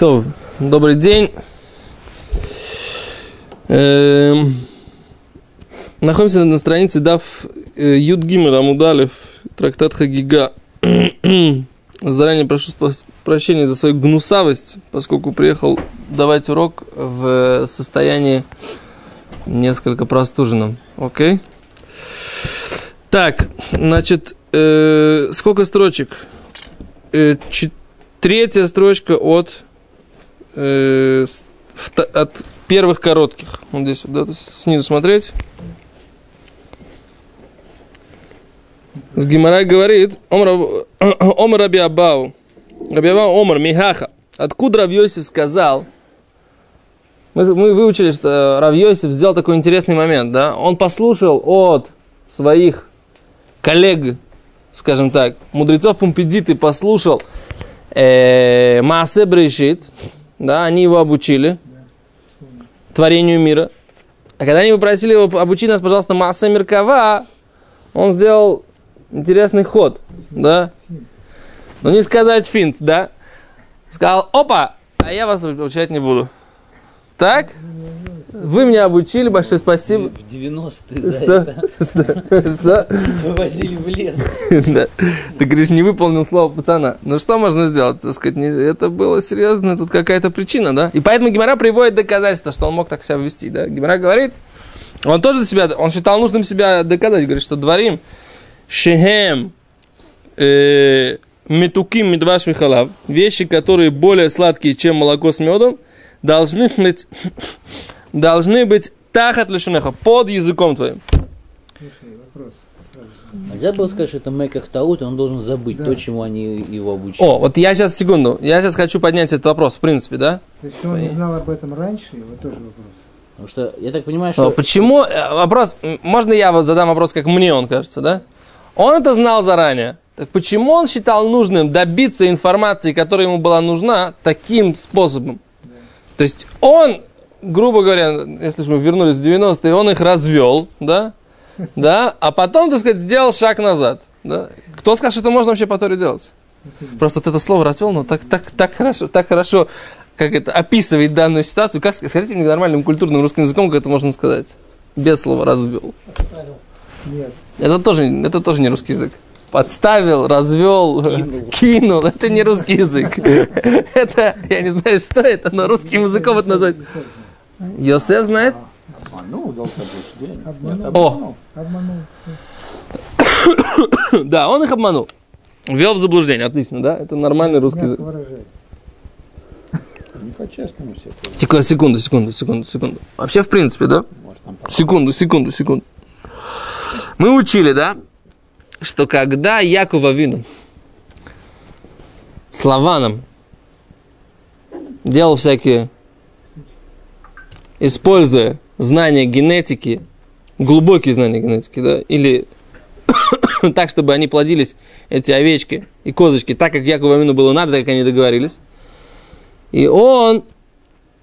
То, добрый день. Эм, находимся на странице Дав э, Юд Амудалев, трактат Хагига. Заранее прошу прощения за свою гнусавость, поскольку приехал давать урок в состоянии несколько простуженном. Окей? Так, значит, э, сколько строчек? Э, третья строчка от э, от первых коротких. Вот здесь вот, да, снизу смотреть. С Гимарай говорит, Омар Раби Абау, Раби Абау Омар Михаха. Откуда Рав Йосиф сказал, мы, мы выучили, что Рав Йосиф сделал такой интересный момент, да? Он послушал от своих коллег, скажем так, мудрецов Пумпедиты послушал э, Маасе Брешит, да, они его обучили творению мира. А когда они попросили его обучить нас, пожалуйста, Маасе Меркава, он сделал интересный ход, да, ну не сказать финт, да, сказал, опа, а я вас обучать не буду. Так? Вы меня обучили, большое спасибо. В 90-е за Что? это Что? Что? вывозили в лес. Да. Ты говоришь, не выполнил слово пацана. Ну что можно сделать? Так сказать, не- это было серьезно, тут какая-то причина, да? И поэтому Гимара приводит доказательства, что он мог так себя вести, да? Гимара говорит, он тоже себя, он считал нужным себя доказать, говорит, что дворим шехем э, метуким медваш михалав, вещи, которые более сладкие, чем молоко с медом, должны быть, должны быть тахат лишунеха, под языком твоим. Нельзя было сказать, что это Меках Таут, он должен забыть Да. то, чему они его обучили. О, вот я сейчас, секунду, я сейчас хочу поднять этот вопрос, в принципе, да? То есть, он не знал об этом раньше, его тоже вопрос. Потому что я так понимаю, Но что почему, э, вопрос, можно я вот задам вопрос, как мне он кажется, да? Он это знал заранее. Так почему он считал нужным добиться информации, которая ему была нужна, таким способом? То есть он, грубо говоря, если мы вернулись в 90-е, он их развел, да? Да? А потом, так сказать, сделал шаг назад. Да? Кто скажет, что это можно вообще по Торе делать? Просто вот это слово развел, но так, так, так хорошо, так хорошо, как это описывает данную ситуацию. Как скажите мне нормальным культурным русским языком, как это можно сказать? Без слова развел. Нет. Это тоже, это тоже не русский язык. Подставил, развел, кинул. Это не русский язык. Это, я не знаю, что это, но русским языком это назвать. Йосеф знает? Обманул, дал заблуждение. Обманул. Нет, О. обманул. Обманул. Да, он их обманул. Ввел в заблуждение, отлично, да? Это нормальный русский язык. Не по-честному все это. Секунду, секунду, секунду, секунду, секунду. Вообще, в принципе, да? Может, там Секунду, секунду, секунду. Мы учили, да, что когда Якова Вину с Лаваном делал всякие, используя знания генетики, глубокие знания генетики, да, или так, чтобы они плодились, эти овечки и козочки, так, как Якову Вину было надо, так как они договорились. И он,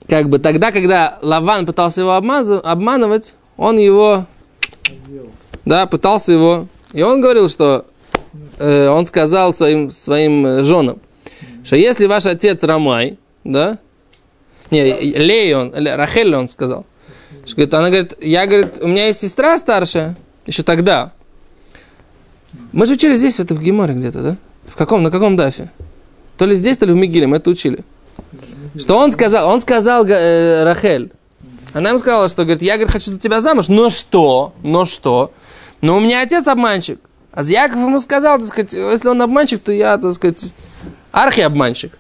как бы тогда, когда Лаван пытался его обманывать, он его, да, пытался его, и он говорил, что э, он сказал своим, своим э, женам, что если ваш отец Рамай, да, не, Лей он, Рахель он сказал, говорит, она говорит, я, говорит, у меня есть сестра старшая, еще тогда. Мы же учили здесь, это в Геморе где-то, да? В каком, на каком дафе? То ли здесь, то ли в Мигиле, мы это учили. Что он сказал? Он сказал э, Рахель. Она ему сказала, что, говорит, я, говорит, хочу за тебя замуж. Но что? Но что? Но у меня отец обманщик. А Яков ему сказал, так сказать, если он обманщик, то я, так сказать, архи-обманщик.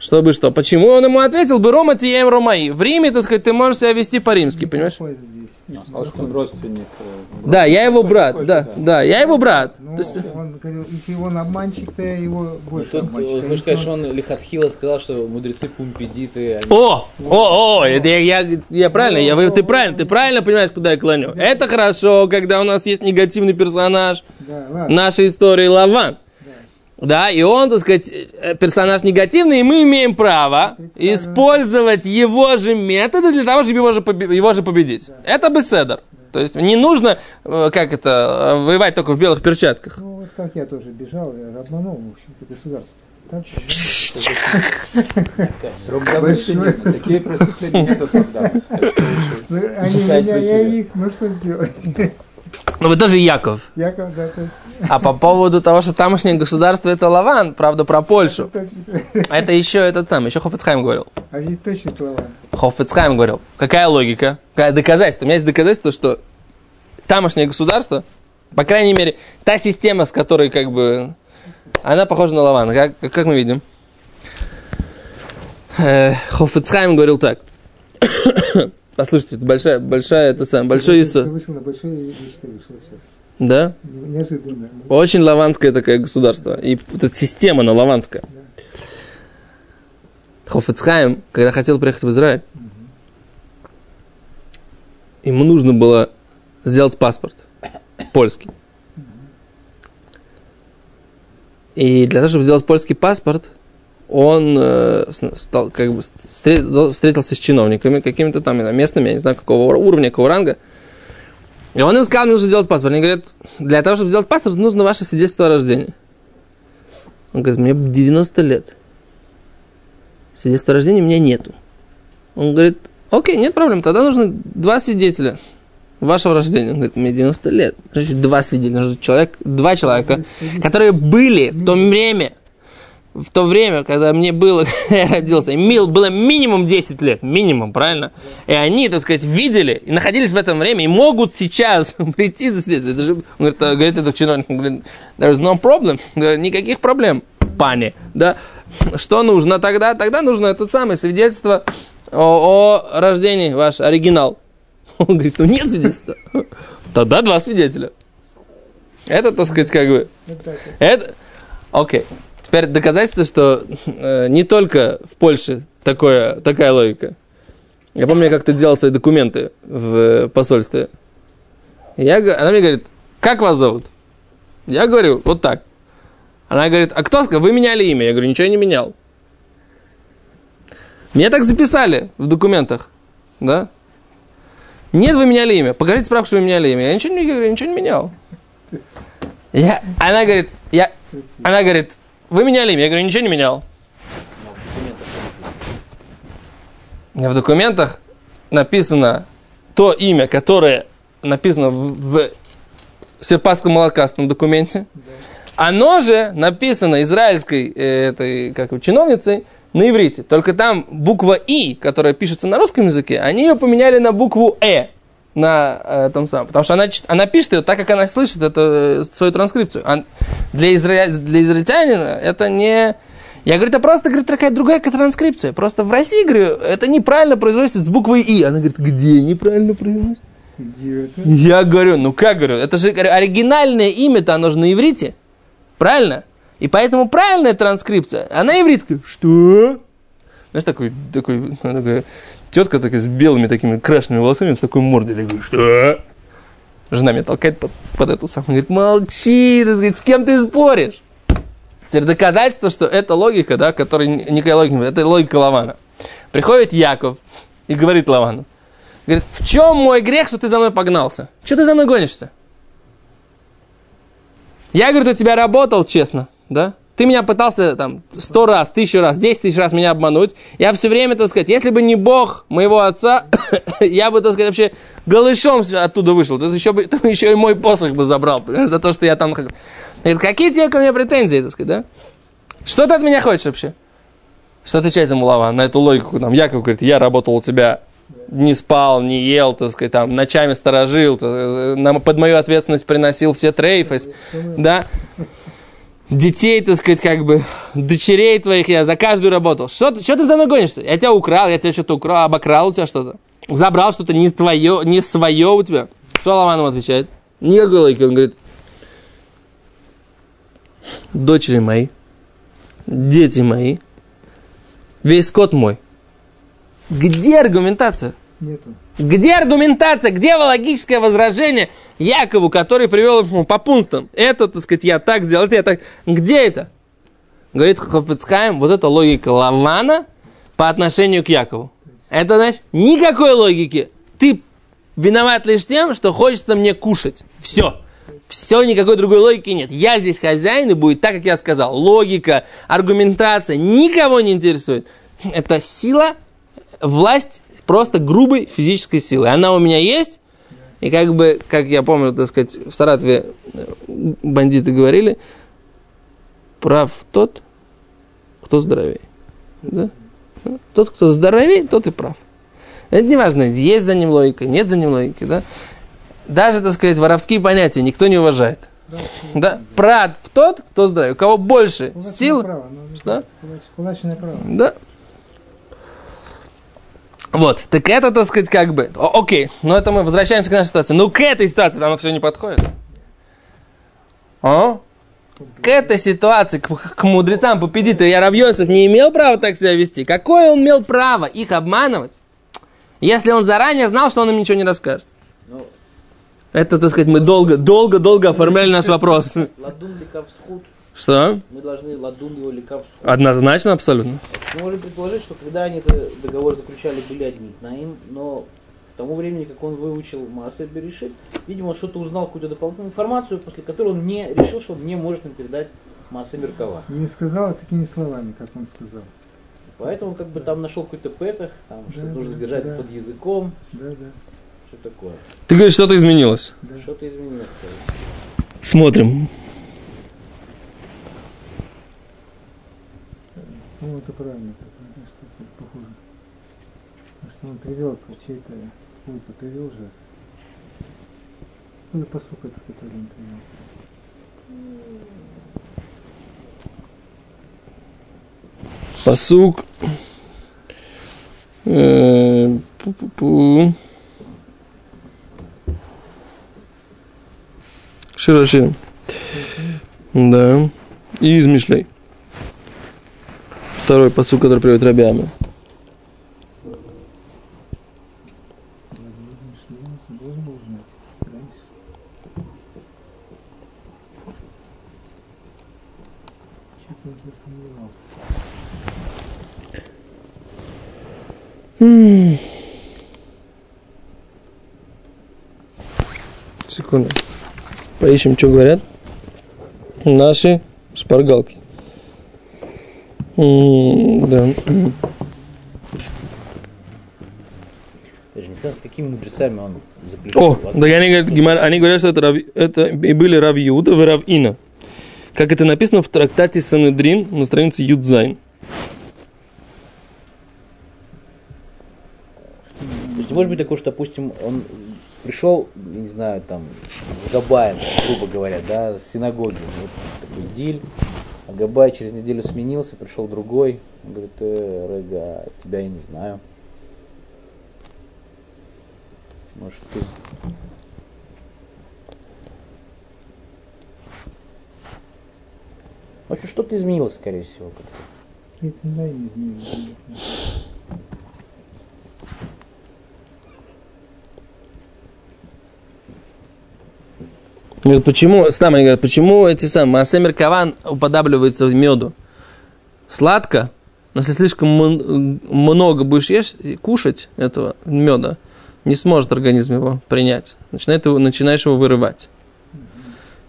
Чтобы что? Почему он ему ответил бы Рома Тием Ромаи? В Риме, так сказать, ты можешь себя вести по-римски, понимаешь? Какой здесь? Не, он сказал, что он родственник. э, Да, я его брат, Такой да, да, я его брат. Ну, То есть, он говорил, если он обманщик, то я его Ну, больше тут, обманщик. А можно если сказать, что он Лихатхила сказал, что мудрецы пумпедиты, они О, о, о, это я, я, я правильно, я, вы- ты правильно, ты правильно понимаешь, куда я клоню. Это хорошо, когда у нас есть негативный персонаж Да, ладно. нашей истории Лаван. Да, и он, так сказать, э, персонаж негативный, и мы имеем право использовать его же методы для того, чтобы его же, побе- его же победить. Это беседер. То есть не нужно, э, как это, э, воевать только в белых перчатках. Ну, вот как я тоже бежал, я обманул, в общем-то, государство. Там Срок давности нет. Такие преступления нету срок давности. Что Они меня, я их, ну что сделать? Ну вы тоже Яков. Яков, да, точно. А по поводу того, что тамошнее государство это Лаван, правда, про Польшу. А это еще этот самый, еще Хофицхайм говорил. А ведь точно слова. Хофицхайм говорил. Какая логика? Какая доказательство? У меня есть доказательство, что тамошнее государство, по крайней мере, та система, с которой как бы... Она похожа на Лаван. Как, как- как мы видим? Э, Хофицхайм говорил так. Послушайте, это большая, большая, это самое, большой Иисус. вышел на большое вышел сейчас. Да? Не- Неожиданно. Очень лаванское такое государство. И вот эта система, она лаванская. Хофицхайм, когда хотел приехать в Израиль, ему нужно было сделать паспорт польский. И для того, чтобы сделать польский паспорт, он э, стал, как бы, встре- встретился с чиновниками какими-то там местными, я не знаю, какого уровня, какого ранга. И он им сказал, мне нужно сделать паспорт. Они говорят, для того, чтобы сделать паспорт, нужно ваше свидетельство о рождении. Он говорит, мне 90 лет. Свидетельства о рождении у меня нету. Он говорит, окей, нет проблем, тогда нужно два свидетеля вашего рождения. Он говорит, мне 90 лет. Значит, два свидетеля. Нужно человек, два человека, которые были в то время, в то время, когда мне было, когда я родился, им было минимум 10 лет, минимум, правильно? И они, так сказать, видели и находились в этом время и могут сейчас прийти за же, он говорит, а, говорит этот чиновник, он говорит, there's no problem, никаких проблем, пани, да? Что нужно тогда? Тогда нужно это самое свидетельство о, о рождении, ваш оригинал. Он говорит, ну нет свидетельства. Тогда два свидетеля. Это, так сказать, как бы... Вот. Это... Окей. Теперь доказательство, что э, не только в Польше такое, такая логика. Я помню, я как-то делал свои документы в э, посольстве. Я, она мне говорит, как вас зовут? Я говорю, вот так. Она говорит, а кто сказал, вы меняли имя? Я говорю, ничего я не менял. Мне так записали в документах, да? Нет, вы меняли имя. Покажите справку, что вы меняли имя. Я ничего не, говорю, ничего не менял. Я, она говорит, я, она говорит, вы меняли имя? Я говорю, ничего не менял. У меня в документах написано то имя, которое написано в, серпасском молокастном документе. Оно же написано израильской э, этой, как его, чиновницей на иврите. Только там буква И, которая пишется на русском языке, они ее поменяли на букву Э на э, том самом. Потому что она, она пишет ее так, как она слышит это, э, свою транскрипцию. А для, изра... для израильтянина это не... Я говорю, это просто говорит, такая другая транскрипция. Просто в России, говорю, это неправильно произносится с буквой И. Она говорит, где неправильно произносится? Я говорю, ну как говорю, это же говорю, оригинальное имя-то, оно же на иврите. Правильно? И поэтому правильная транскрипция, она ивритская. Что? Знаешь, такой, такой, такая тетка такая с белыми такими крашенными волосами, с такой мордой, такой, что? Жена меня толкает под, под эту самую, говорит, молчи, так сказать, с кем ты споришь? Теперь доказательство, что это логика, да, которая ни- никакая логика, не- это логика Лавана. Приходит Яков и говорит Лавану, говорит, в чем мой грех, что ты за мной погнался? Что ты за мной гонишься? Я, говорит, у тебя работал честно, да? Ты меня пытался там сто раз, тысячу раз, десять тысяч раз меня обмануть. Я все время, так сказать, если бы не Бог моего отца, я бы, так сказать, вообще голышом оттуда вышел. Ты еще, бы, ты еще и мой посох бы забрал, за то, что я там. Говорит, какие тебе ко мне претензии, так сказать, да? Что ты от меня хочешь вообще? Что отвечает ему Лава на эту логику? Там Яков говорит, я работал у тебя, не спал, не ел, так сказать, там, ночами сторожил, та- на- под мою ответственность приносил все трейфы, да? Детей, так сказать, как бы, дочерей твоих я за каждую работал. Что ты, что ты за мной гонишься? Я тебя украл, я тебя что-то украл, обокрал у тебя что-то. Забрал что-то не твое, не свое у тебя. Что ему отвечает? Никакой логики. Он говорит, дочери мои, дети мои, весь скот мой. Где аргументация? Нету. Где аргументация? Где логическое возражение Якову, который привел ему по пунктам? Это, так сказать, я так сделал, это я так. Где это? Говорит Хофицхайм, вот это логика Лавана по отношению к Якову. Это, значит, никакой логики. Ты виноват лишь тем, что хочется мне кушать. Все. Все, никакой другой логики нет. Я здесь хозяин, и будет так, как я сказал. Логика, аргументация никого не интересует. Это сила, власть просто грубой физической силы. Она у меня есть, и как бы, как я помню, так сказать, в Саратове э, бандиты говорили, прав тот, кто здоровее. Да? Тот, кто здоровее, тот и прав. Это не важно, есть за ним логика, нет за ним логики, да? Даже, так сказать, воровские понятия никто не уважает. Да? Прав тот, кто здоровее. У кого больше Кулачное сил, право, кулач- Кулачное право. да. Вот, так это, так сказать, как бы, о- окей, но это мы возвращаемся к нашей ситуации. Ну, к этой ситуации нам все не подходит. А? К этой ситуации, к, к мудрецам Пупедита я Равьосов не имел права так себя вести. Какое он имел право их обманывать, если он заранее знал, что он им ничего не расскажет? Ну, Это, так сказать, мы долго, долго, долго оформляли наш вопрос. ладун схуд. Что? Мы должны ладун его ликав. Однозначно, абсолютно. Мы можем предположить, что когда они этот договор заключали, были одни Тнаим, но к тому времени, как он выучил Маасе Берешит, видимо, он что-то узнал, какую-то дополнительную информацию, после которой он не решил, что он не может им передать Маасе Меркава. И не сказал такими словами, как он сказал. Поэтому как бы там нашел какой-то петах, там что Да, нужно да, держаться да. под языком, Да, да, что такое. Ты говоришь, что-то изменилось. да. Что-то изменилось. скажем. Смотрим. Ну, это правильно. это что похоже. Потому что он привел чей-то, какой-то привел же. Ну, посук этот, который он привел. Посук. Э, пу-пу-пу. Широширим. Да. И из. Второй посук, который приводит Рабиама. Засомневался. Секунду. Поищем, что говорят. Наши шпаргалки. Да. Даже не сказано, с какими мудрецами он заключил. О, да говорят, Гемар- они говорят, что это, Рав- это и были Рав Иуда и Рав Ина. Как это написано в трактате Санедрин на странице Юдзайн. То есть не может быть такое, что, допустим, он пришел, я не знаю, там, с Габаем, грубо говоря, да, с синагоги. Вот такой диль. А Габай через неделю сменился, пришел другой. Он говорит, э, Рега, тебя я не знаю. Может, ты... В общем, что-то изменилось, скорее всего. Это не мои Говорят, почему, там они говорят, почему эти самые Маасемер Каван уподабливается меду? Сладко, но если слишком много будешь есть, кушать этого меда, не сможет организм его принять. Начинает его, начинаешь его вырывать.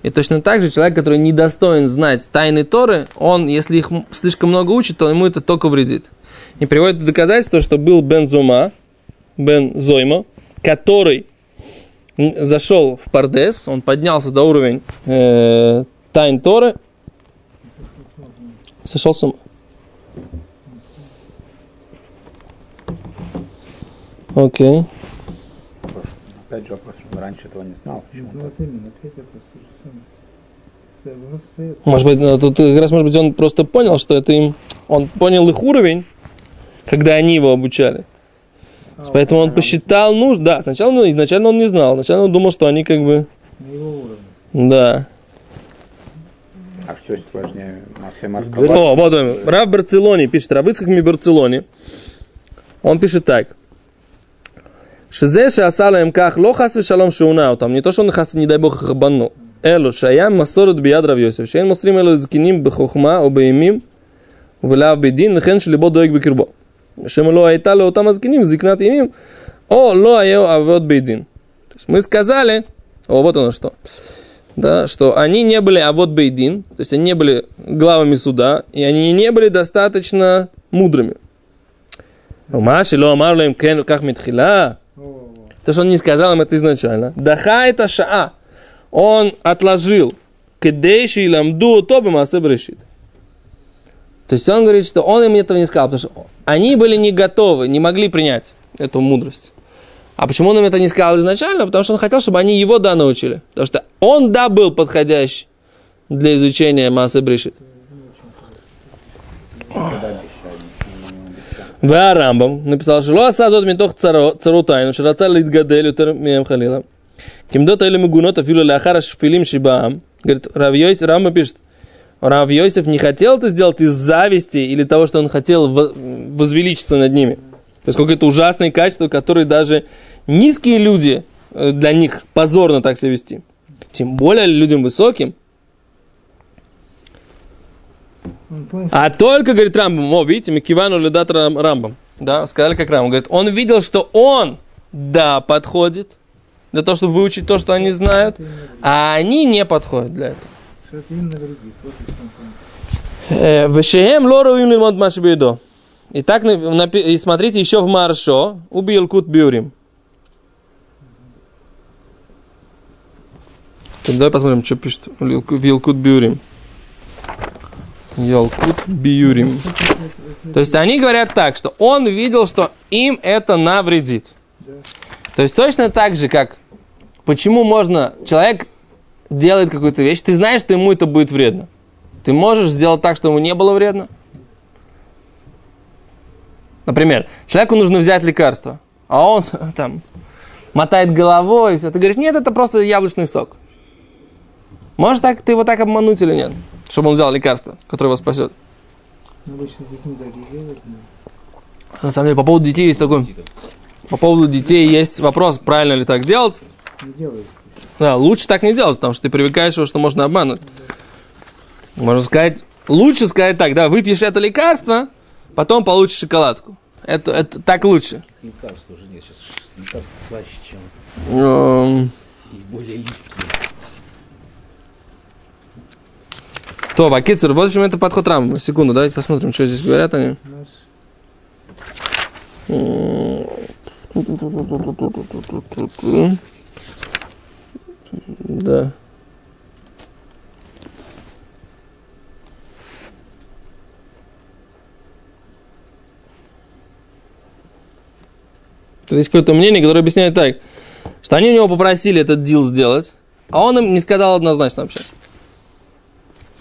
И точно так же человек, который недостоин знать тайны Торы, он, если их слишком много учит, то ему это только вредит. И приводит доказательство, что был Бен Зума, Бен Зойма, который зашел в Пардес, он поднялся до уровня э, тайн Торы, сошел с ума. Окей. Опять же вопрос, он раньше этого не знал. Вот именно, опять вопрос же. Может быть, ну, тут как раз, может быть, он просто понял, что это им... Он понял их уровень, когда они его обучали. А, Поэтому он посчитал нужд. Да, сначала ну, изначально он не знал. Сначала он думал, что они как бы... На его уровне. Да. А что есть важнее? Массе О, вот он. Рав Барцелоне пишет, Рав Ицхак ми Барцелоне. Он пишет так. Шизе шаасала им ках ло хас вешалом шауна там. Не то, что он хас, не дай бог, их обманул. Элу шаям масорот биад Рав Йосеф. Шейн мосрим элу зкиним бехохма או בימים ולאו בדין וכן שלבו דואג בקרבו. Шема ло айта там азгиним, зикнат имим, о ло айо авод бейдин. То есть мы сказали, о, вот оно что, да, что они не были авод бейдин, то есть они не были главами суда, и они не были достаточно мудрыми. Маши ло амарло им кен как митхила. То, что он не сказал им это изначально. Даха это шаа. Он отложил. Кедейши ламду тобе массе брешит то есть он говорит, что он им этого не сказал, потому что они были не готовы, не могли принять эту мудрость. А почему он им это не сказал изначально? Потому что он хотел, чтобы они его да научили. Потому что он да был подходящий для изучения массы Бришит. Варамбам написал, что Лоа Сазот Митох Цару Тайну, Шараца Литгадель Ютер Мием Халила. Кимдота или Мугунот Афилу Ляхара Шфилим Шибаам. Говорит, Рав Йосиф, Рама пишет, Рав Йосиф не хотел это сделать из зависти или того, что он хотел во- возвеличиться над ними. Поскольку это ужасные качества, которые даже низкие люди, э, для них позорно так себя вести. Тем более людям высоким. А только, говорит Рамбам, о, видите, Микивану ледат Рам- Рамбам. Да, сказали как Рамбам. Говорит, он видел, что он, да, подходит для того, чтобы выучить то, что они знают, а они не подходят для этого. Что это им навредит. Вот и что он понял. Э, Вешеем лору им лимод машбидо. И так, и смотрите, еще в Маршо, убил Кут Бюрим. Давай посмотрим, что пишет Вилкут Бюрим. Ялкут Бюрим. То есть они говорят так, что он видел, что им это навредит. То есть точно так же, как почему можно, человек делает какую-то вещь, ты знаешь, что ему это будет вредно. Ты можешь сделать так, чтобы ему не было вредно? Например, человеку нужно взять лекарство, а он там мотает головой, и все. Ты говоришь, нет, это просто яблочный сок. Можешь так, ты его так обмануть или нет? Чтобы он взял лекарство, которое его спасет. Ну, Обычно с детьми так и делают. но На самом деле, по поводу детей есть такой... По поводу детей есть вопрос, правильно ли так делать. Не делают. Да, лучше так не делать, потому что ты привыкаешь его, что можно обмануть. Можно сказать, лучше сказать так, да, выпьешь это лекарство, потом получишь шоколадку. Это, это так лучше. Лекарств уже нет. Сейчас лекарства слаще, чем Эм, и более липкие. То, Акицер, вот в общем, это подход Рамбама. Секунду, давайте посмотрим, что здесь говорят они. Наш Да. Тут есть какое-то мнение, которое объясняет так, что они у него попросили этот дил сделать, а он им не сказал однозначно вообще.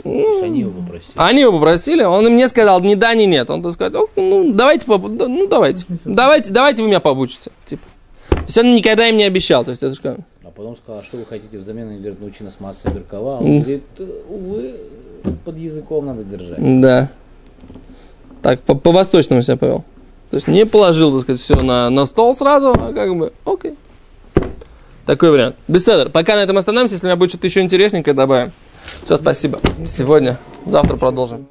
То они его попросили. Они его попросили, он им не сказал ни да, ни нет. Он так сказать, «О, ну давайте, ну давайте, давайте, давайте вы меня побучите. Типа. То есть он никогда им не обещал. То есть это же как- А потом сказал, а что вы хотите взамен? Они говорят, научи нас масса Беркова. Он говорит, «Э, увы, под языком надо держать. Да. Так, по- по-восточному себя повел. То есть не положил, так сказать, все на, на стол сразу, а как бы, окей. Такой вариант. Беседер. Пока на этом остановимся. Если у меня будет что-то еще интересненькое, добавим. Все, спасибо. Сегодня. Завтра продолжим.